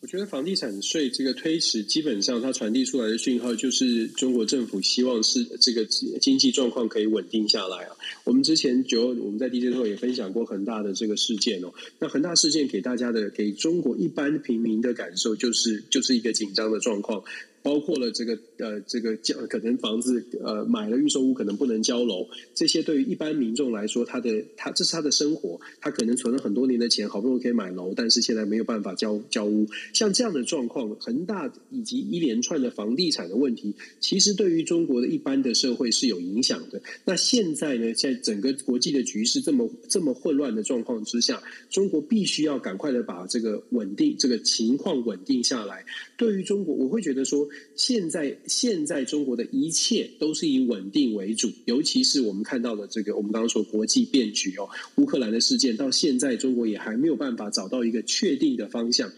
我觉得房地产税这个推迟，基本上它传递出来的讯号就是中国政府希望是这个经济状况可以稳定下来啊。我们之前就我们在 DJ 后也分享过恒大的这个事件哦。那恒大事件给大家的给中国一般平民的感受就是就是一个紧张的状况。包括了这个呃，这个交可能房子呃买了预售屋可能不能交楼，这些对于一般民众来说，他的他这是他的生活，他可能存了很多年的钱，好不容易可以买楼，但是现在没有办法交交屋。像这样的状况，恒大以及一连串的房地产的问题，其实对于中国的一般的社会是有影响的。那现在呢，在整个国际的局势这么这么混乱的状况之下，中国必须要赶快的把这个稳定这个情况稳定下来。对于中国，我会觉得说。现在，现在中国的一切都是以稳定为主，尤其是我们看到的这个，我们刚刚说国际变局哦，乌克兰的事件，到现在中国也还没有办法找到一个确定的方向。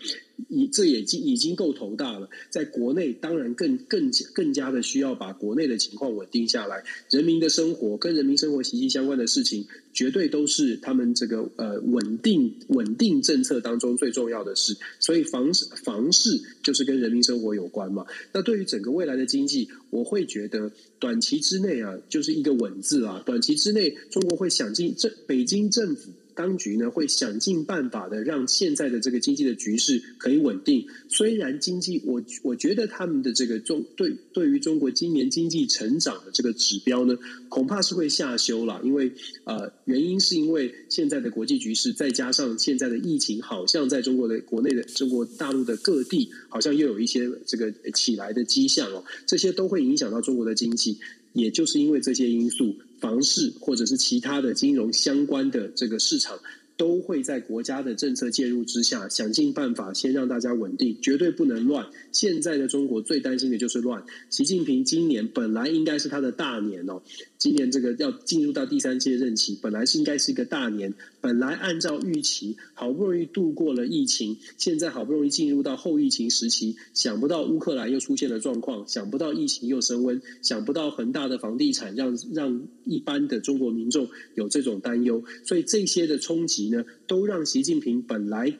已这也已经已经够头大了，在国内当然更更更加的需要把国内的情况稳定下来，人民的生活跟人民生活息息相关的事情，绝对都是他们这个呃稳定稳定政策当中最重要的事。所以房房市就是跟人民生活有关嘛。那对于整个未来的经济，我会觉得短期之内啊，就是一个稳字啊。短期之内，中国会想尽这北京政府。当局呢会想尽办法的让现在的这个经济的局势可以稳定。虽然经济，我我觉得他们的这个中对对于中国今年经济成长的这个指标呢，恐怕是会下修了。因为呃，原因是因为现在的国际局势，再加上现在的疫情，好像在中国的国内的中国大陆的各地，好像又有一些这个起来的迹象哦。这些都会影响到中国的经济。也就是因为这些因素。房市或者是其他的金融相关的这个市场，都会在国家的政策介入之下，想尽办法先让大家稳定，绝对不能乱。现在的中国最担心的就是乱。习近平今年本来应该是他的大年哦，今年这个要进入到第三届任期，本来是应该是一个大年。本来按照预期，好不容易度过了疫情，现在好不容易进入到后疫情时期，想不到乌克兰又出现了状况，想不到疫情又升温，想不到恒大的房地产让让一般的中国民众有这种担忧，所以这些的冲击。呢，都让习近平本来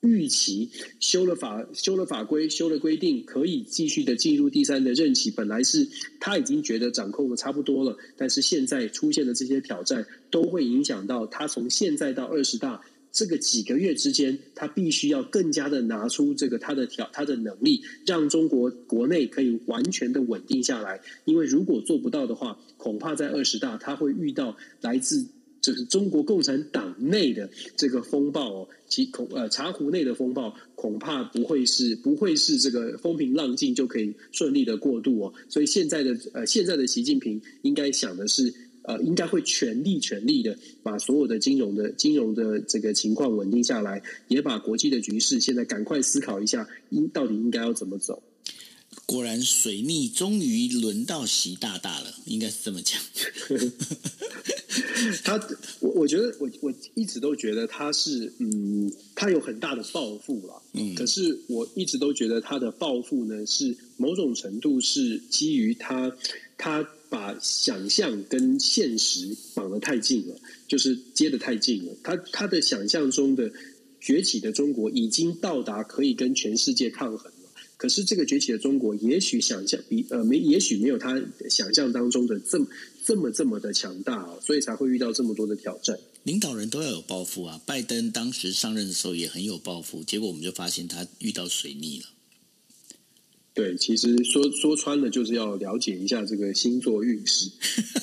预期修了法、修了法规、修了规定，可以继续的进入第三的任期。本来是他已经觉得掌控的差不多了，但是现在出现的这些挑战，都会影响到他从现在到二十大这个几个月之间，他必须要更加的拿出这个他的挑他的能力，让中国国内可以完全的稳定下来。因为如果做不到的话，恐怕在二十大他会遇到来自。就是中国共产党内的这个风暴哦，其恐呃茶壶内的风暴恐怕不会是不会是这个风平浪静就可以顺利的过渡哦，所以现在的呃现在的习近平应该想的是呃应该会全力全力的把所有的金融的金融的这个情况稳定下来，也把国际的局势现在赶快思考一下应到底应该要怎么走。果然水逆终于轮到习大大了，应该是这么讲。他，我我觉得，我我一直都觉得他是，嗯，他有很大的抱负了，嗯，可是我一直都觉得他的抱负呢，是某种程度是基于他，他把想象跟现实绑得太近了，就是接得太近了。他他的想象中的崛起的中国已经到达可以跟全世界抗衡。可是这个崛起的中国，也许想象比呃没，也许没有他想象当中的这么这么这么的强大哦，所以才会遇到这么多的挑战。领导人都要有抱负啊，拜登当时上任的时候也很有抱负，结果我们就发现他遇到水逆了。对，其实说说穿了，就是要了解一下这个星座运势。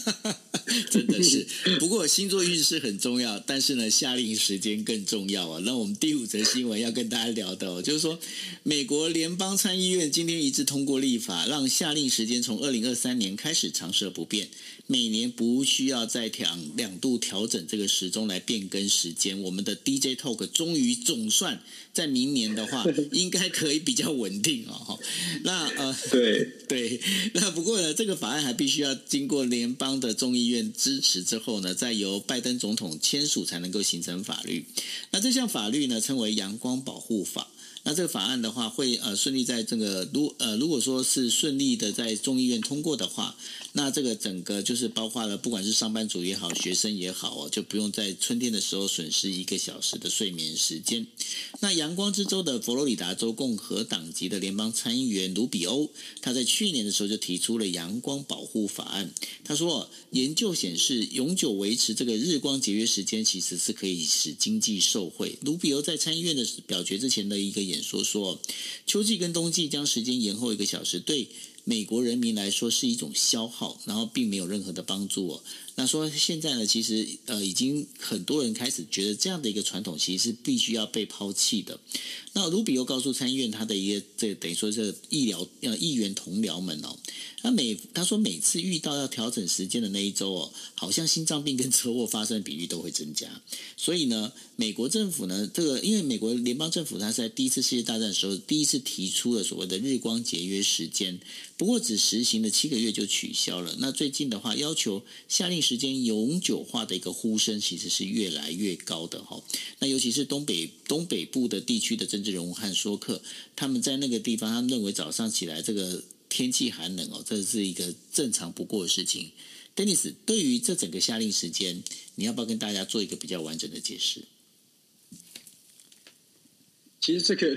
真的是。不过星座运势很重要，但是呢，夏令时间更重要啊。那我们第五则新闻要跟大家聊的哦，就是说，美国联邦参议院今天一致通过立法，让夏令时间从二零二三年开始长设不变，每年不需要再调两度调整这个时钟来变更时间。我们的 DJ Talk 终于总算在明年的话，应该可以比较稳定哦。那呃，对 对，那不过呢，这个法案还必须要经过联邦的众议院支持之后呢，再由拜登总统签署才能够形成法律。那这项法律呢，称为阳光保护法。那这个法案的话，会呃顺利在这个如呃如果说是顺利的在众议院通过的话，那这个整个就是包括了不管是上班族也好，学生也好哦，就不用在春天的时候损失一个小时的睡眠时间。那阳光之州的佛罗里达州共和党籍的联邦参议员卢比欧，他在去年的时候就提出了阳光保护法案。他说，研究显示，永久维持这个日光节约时间，其实是可以使经济受惠。卢比欧在参议院的表决之前的一个演说说，秋季跟冬季将时间延后一个小时，对美国人民来说是一种消耗，然后并没有任何的帮助。那说现在呢，其实呃，已经很多人开始觉得这样的一个传统其实是必须要被抛弃的。那卢比又告诉参议院他的一个这等于说是医疗呃议员同僚们哦，他每他说每次遇到要调整时间的那一周哦，好像心脏病跟车祸发生的比率都会增加。所以呢，美国政府呢，这个因为美国联邦政府它在第一次世界大战的时候第一次提出了所谓的日光节约时间，不过只实行了七个月就取消了。那最近的话，要求下令。时间永久化的一个呼声其实是越来越高的哈，那尤其是东北东北部的地区的政治人物和说客，他们在那个地方，他们认为早上起来这个天气寒冷哦，这是一个正常不过的事情。Denis，对于这整个夏令时间，你要不要跟大家做一个比较完整的解释？其实这个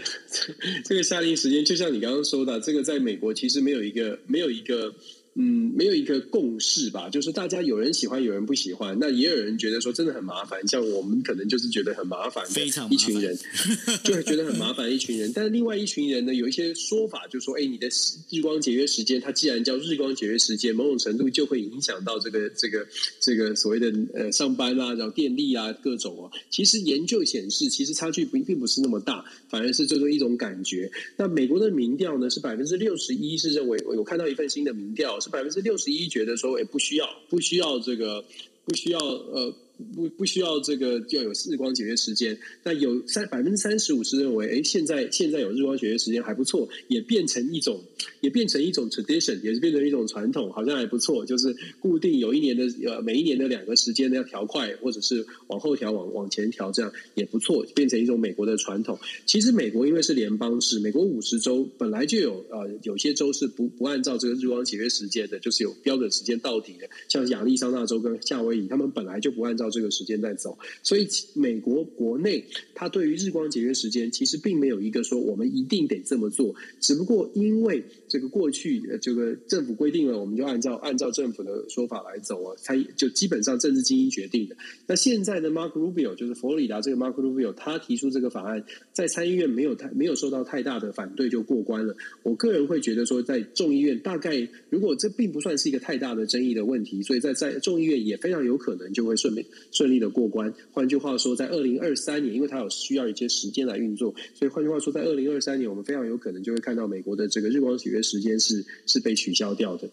这个夏令时间，就像你刚刚说的，这个在美国其实没有一个没有一个。嗯，没有一个共识吧，就是大家有人喜欢，有人不喜欢。那也有人觉得说真的很麻烦，像我们可能就是觉得很麻烦，非常一群人 就会觉得很麻烦一群人。但是另外一群人呢，有一些说法，就是说，哎，你的日光节约时间，它既然叫日光节约时间，某种程度就会影响到这个这个这个所谓的呃上班啊，然后电力啊各种哦。其实研究显示，其实差距不并不是那么大，反而是这种一种感觉。那美国的民调呢，是百分之六十一是认为，我有看到一份新的民调。是百分之六十一觉得说，也不需要，不需要这个，不需要呃。不不需要这个要有日光节约时间，那有三百分之三十五是认为，哎，现在现在有日光节约时间还不错，也变成一种，也变成一种 tradition，也是变成一种传统，好像还不错，就是固定有一年的呃每一年的两个时间呢要调快，或者是往后调往往前调，这样也不错，变成一种美国的传统。其实美国因为是联邦制，美国五十州本来就有呃有些州是不不按照这个日光节约时间的，就是有标准时间到底的，像亚利桑那州跟夏威夷，他们本来就不按照。这个时间在走，所以美国国内它对于日光节约时间其实并没有一个说我们一定得这么做，只不过因为这个过去这个政府规定了，我们就按照按照政府的说法来走啊，才就基本上政治精英决定的。那现在呢，Mark Rubio 就是佛罗里达这个 Mark Rubio，他提出这个法案，在参议院没有太没有受到太大的反对就过关了。我个人会觉得说，在众议院大概如果这并不算是一个太大的争议的问题，所以在在众议院也非常有可能就会顺便。顺利的过关。换句话说，在二零二三年，因为它有需要一些时间来运作，所以换句话说，在二零二三年，我们非常有可能就会看到美国的这个日光节约时间是是被取消掉的。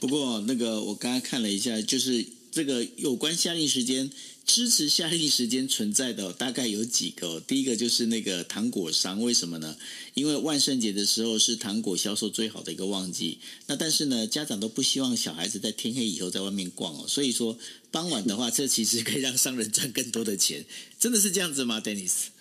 不过，那个我刚刚看了一下，就是这个有关夏令时间。支持夏令时间存在的大概有几个，第一个就是那个糖果商，为什么呢？因为万圣节的时候是糖果销售最好的一个旺季。那但是呢，家长都不希望小孩子在天黑以后在外面逛哦，所以说傍晚的话，这其实可以让商人赚更多的钱。真的是这样子吗，Dennis？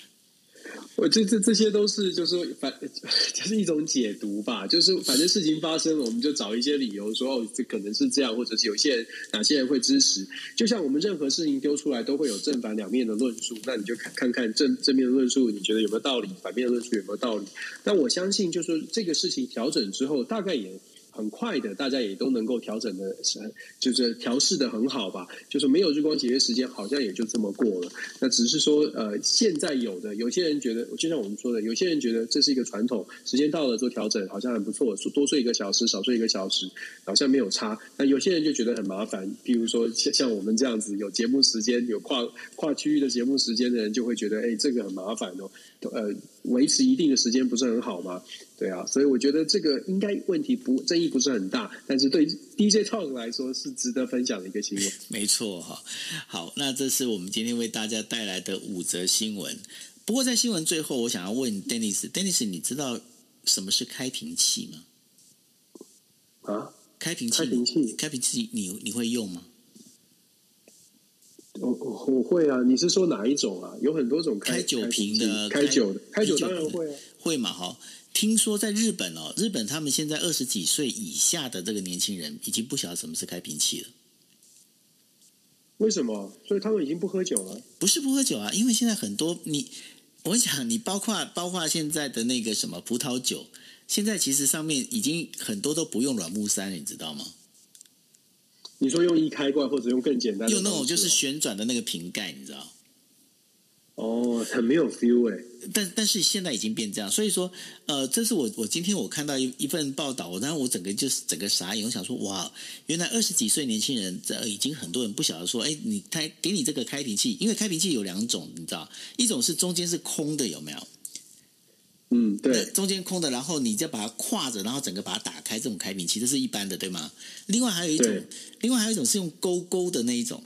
我这这这些都是就是说反 就是一种解读吧，就是反正事情发生了，我们就找一些理由说哦，这可能是这样，或者是有些人哪些人会支持。就像我们任何事情丢出来都会有正反两面的论述，那你就看看看正正面的论述，你觉得有没有道理？反面的论述有没有道理？那我相信，就是这个事情调整之后，大概也。很快的，大家也都能够调整的，就是调试的很好吧。就是没有日光节约时间，好像也就这么过了。那只是说，呃，现在有的有些人觉得，就像我们说的，有些人觉得这是一个传统，时间到了做调整，好像很不错。多睡一个小时，少睡一个小时，好像没有差。那有些人就觉得很麻烦，譬如说像像我们这样子有节目时间、有跨跨区域的节目时间的人，就会觉得，哎，这个很麻烦哦。呃，维持一定的时间不是很好吗？对啊，所以我觉得这个应该问题不争议不是很大，但是对 DJ Talk 来说是值得分享的一个新闻。没错哈，好，那这是我们今天为大家带来的五则新闻。不过在新闻最后，我想要问 Dennis，Dennis，你知道什么是开瓶器吗？啊，开瓶器，开瓶器，开瓶器，你你会用吗？我我会啊，你是说哪一种啊？有很多种开，开酒瓶的，开酒的，开酒当然会啊，会嘛哈？听说在日本哦，日本他们现在二十几岁以下的这个年轻人已经不晓得什么是开瓶器了。为什么？所以他们已经不喝酒了？不是不喝酒啊，因为现在很多你，我想你包括包括现在的那个什么葡萄酒，现在其实上面已经很多都不用软木塞，你知道吗？你说用易开罐，或者用更简单的，用那种就是旋转的那个瓶盖，你知道？哦，很没有 feel 哎。但但是现在已经变这样，所以说，呃，这是我我今天我看到一一份报道，然后我整个就是整个傻眼，我想说，哇，原来二十几岁年轻人，这已经很多人不晓得说，哎，你开给你这个开瓶器，因为开瓶器有两种，你知道，一种是中间是空的，有没有？嗯，对，中间空的，然后你再把它跨着，然后整个把它打开，这种开瓶器这是一般的，对吗？另外还有一种，另外还有一种是用勾勾的那一种，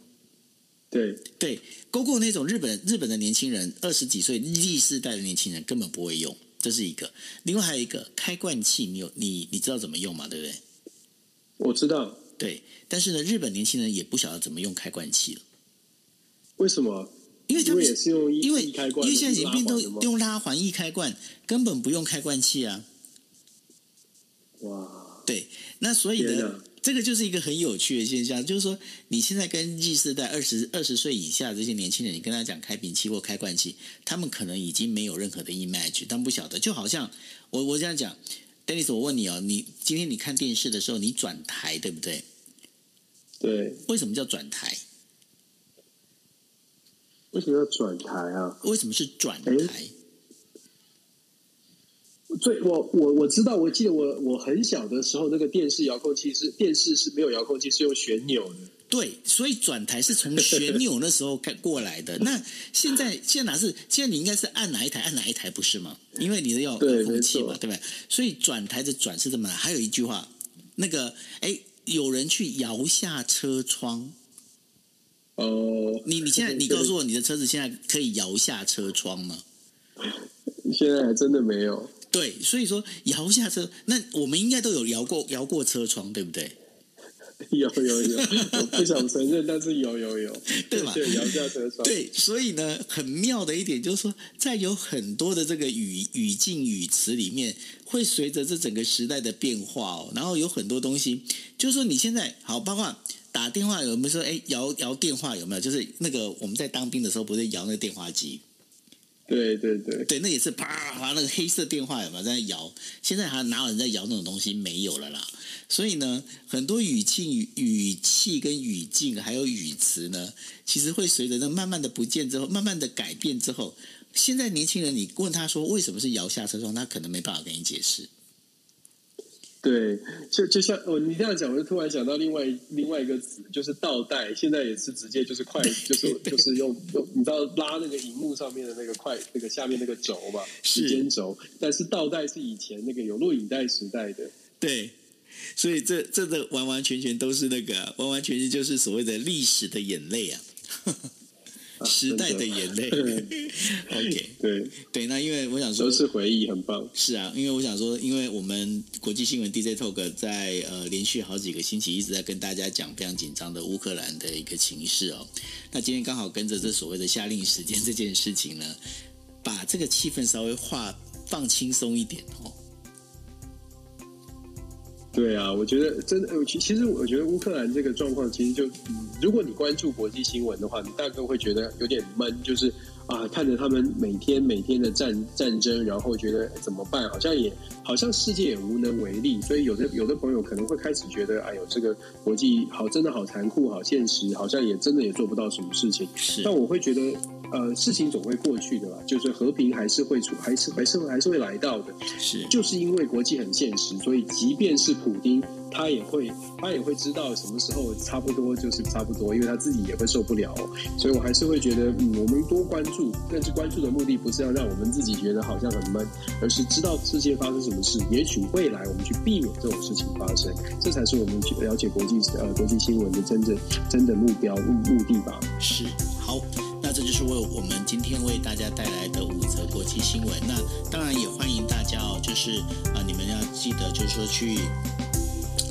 对对，勾勾那种，日本日本的年轻人二十几岁 Z 世代的年轻人根本不会用，这是一个。另外还有一个开罐器，你有你你知道怎么用吗？对不对？我知道，对，但是呢，日本年轻人也不晓得怎么用开罐器了。为什么？因为他们是用因为，因为现在已经变都用拉环易开罐，根本不用开罐器啊！哇，对，那所以呢，这个就是一个很有趣的现象，就是说你现在跟 Z 世代二十二十岁以下这些年轻人，你跟他讲开瓶器或开罐器，他们可能已经没有任何的 image，但不晓得，就好像我我这样讲，Dennis，我问你哦，你今天你看电视的时候，你转台对不对？对，为什么叫转台？为什么要转台啊？为什么是转台？最我我我知道，我记得我我很小的时候，那个电视遥控器是电视是没有遥控器，是用旋钮的。对，所以转台是从旋钮那时候开过来的。那现在现在哪是？现在你应该是按哪一台按哪一台不是吗？因为你的要遥控器嘛，对，对不对？所以转台的转是这么来。还有一句话，那个哎，有人去摇下车窗。哦、uh，你你现在你告诉我，你的车子现在可以摇下车窗吗？现在还真的没有。对，所以说摇下车，那我们应该都有摇过摇过车窗，对不对？有 有有，我不想承认，但是有有有，对吧？对，摇下车窗。对，所以呢，很妙的一点就是说，在有很多的这个语语境语词里面，会随着这整个时代的变化哦，然后有很多东西，就是说你现在好，包括。打电话有没有说？哎，摇摇电话有没有？就是那个我们在当兵的时候，不是摇那个电话机？对对对，对，那也是啪啪那个黑色电话有没有在摇？现在还哪有人在摇那种东西？没有了啦。所以呢，很多语气、语语气跟语境还有语词呢，其实会随着那慢慢的不见之后，慢慢的改变之后，现在年轻人你问他说为什么是摇下车窗，他可能没办法跟你解释。对，就就像哦，你这样讲，我就突然想到另外另外一个词，就是倒带。现在也是直接就是快，就是 就是用用，你知道拉那个荧幕上面的那个快，那个下面那个轴嘛，时间轴。但是倒带是以前那个有录影带时代的。对，所以这这个完完全全都是那个，完完全全就是所谓的历史的眼泪啊。时代的眼泪，OK，对对，那因为我想说，都是回忆，很棒。是啊，因为我想说，因为我们国际新闻 DJ Talk 在呃连续好几个星期一直在跟大家讲非常紧张的乌克兰的一个情势哦。那今天刚好跟着这所谓的夏令时间这件事情呢，把这个气氛稍微化放轻松一点哦。对啊，我觉得真的，其其实我觉得乌克兰这个状况，其实就，嗯，如果你关注国际新闻的话，你大概会觉得有点闷，就是啊，看着他们每天每天的战战争，然后觉得怎么办？好像也好像世界也无能为力。所以有的有的朋友可能会开始觉得，哎呦，这个国际好真的好残酷，好现实，好像也真的也做不到什么事情。是，但我会觉得。呃，事情总会过去的啦，就是和平还是会出，还是还是还是会来到的。是，就是因为国际很现实，所以即便是普丁，他也会他也会知道什么时候差不多就是差不多，因为他自己也会受不了。所以我还是会觉得，嗯，我们多关注，但是关注的目的不是要让我们自己觉得好像很闷，而是知道世界发生什么事，也许未来我们去避免这种事情发生，这才是我们去了解国际呃国际新闻的真正真的目标目目的吧。是，好。那这就是为我们今天为大家带来的五则国际新闻。那当然也欢迎大家哦，就是啊、你们要记得，就是说去，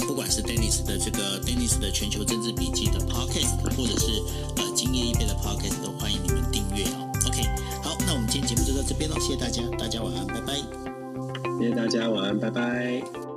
不管是 Dennis 的这个 Dennis 的全球政治笔记的 Podcast，或者是呃今夜一杯的 Podcast，都欢迎你们订阅哦。OK，好，那我们今天节目就到这边了，谢谢大家，大家晚安，拜拜。谢谢大家晚安，拜拜。